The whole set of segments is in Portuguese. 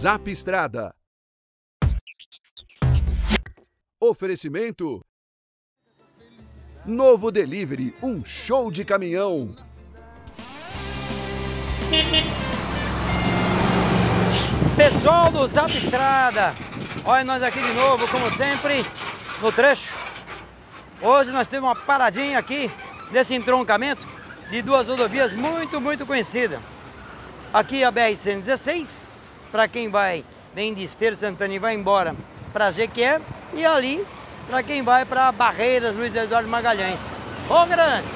Zap Estrada. Oferecimento. Novo Delivery, um show de caminhão. Pessoal do Zap Estrada, olha nós aqui de novo, como sempre, no trecho. Hoje nós temos uma paradinha aqui, nesse entroncamento, de duas rodovias muito, muito conhecidas. Aqui a BR-116, para quem vai, vem de Espelho Santana e vai embora para Jequié, e ali para quem vai para Barreiras, Luiz Eduardo Magalhães. Ô grande,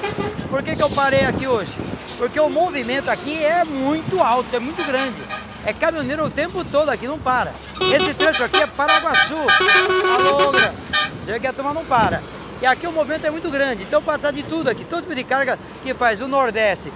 por que, que eu parei aqui hoje? Porque o movimento aqui é muito alto, é muito grande. É caminhoneiro o tempo todo aqui, não para. Esse trecho aqui é Paraguaçu. Alô, grande. Jequié turma não para. E aqui o movimento é muito grande, então passa de tudo aqui, todo tipo de carga que faz o Nordeste,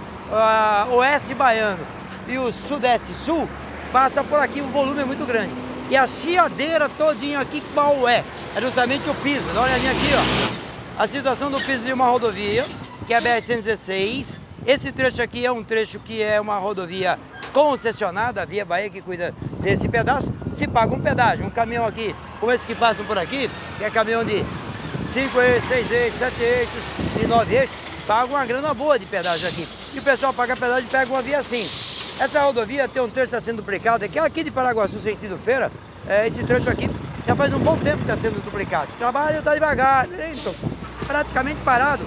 o Oeste Baiano e o Sudeste Sul, passa por aqui, o volume é muito grande. E a chiadeira todinha aqui, qual é? É justamente o piso, dá uma olhadinha aqui, ó. A situação do piso de uma rodovia, que é a BR-116. Esse trecho aqui é um trecho que é uma rodovia concessionada, a Via Bahia que cuida desse pedaço, se paga um pedágio. Um caminhão aqui, como esse que passam por aqui, que é caminhão de 5 eixos, 6 eixos, 7 eixos e 9 eixos, paga uma grana boa de pedágio aqui. E o pessoal paga pedágio e pega uma via assim. Essa rodovia tem um trecho que está sendo duplicado, que é aqui de Paraguaçu, sentido feira, é, esse trecho aqui já faz um bom tempo que está sendo duplicado. O trabalho está devagar, lento, praticamente parado,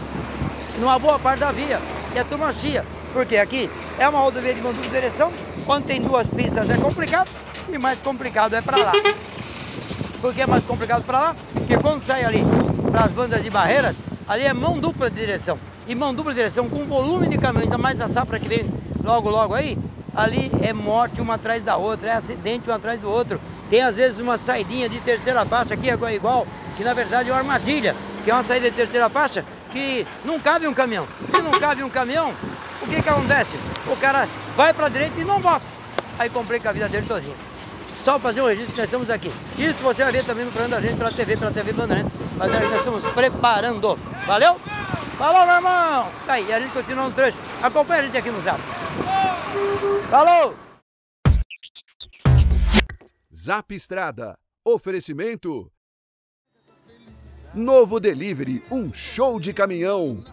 numa boa parte da via, e a turma chia. Porque aqui é uma rodovia de mão dupla direção, quando tem duas pistas é complicado, e mais complicado é para lá. Por que é mais complicado para lá? Porque quando sai ali para as bandas de barreiras, ali é mão dupla de direção. E mão dupla de direção com volume de caminhões, a mais a safra que vem logo logo aí, ali é morte uma atrás da outra, é acidente um atrás do outro. Tem às vezes uma saidinha de terceira faixa aqui, é igual, que na verdade é uma armadilha, que é uma saída de terceira faixa que não cabe um caminhão. Se não cabe um caminhão, o que que acontece? O cara vai para a direita e não volta. Aí complica a vida dele todinho. Só fazer um registro que nós estamos aqui. Isso você vai ver também no programa da gente pela TV, pela TV Bandeirantes. Mas nós estamos preparando. Valeu? Falou, meu irmão! Tá aí, a gente continua no trecho. Acompanha a gente aqui no Zap. Falou! Zap Estrada. Oferecimento. Novo Delivery, um show de caminhão.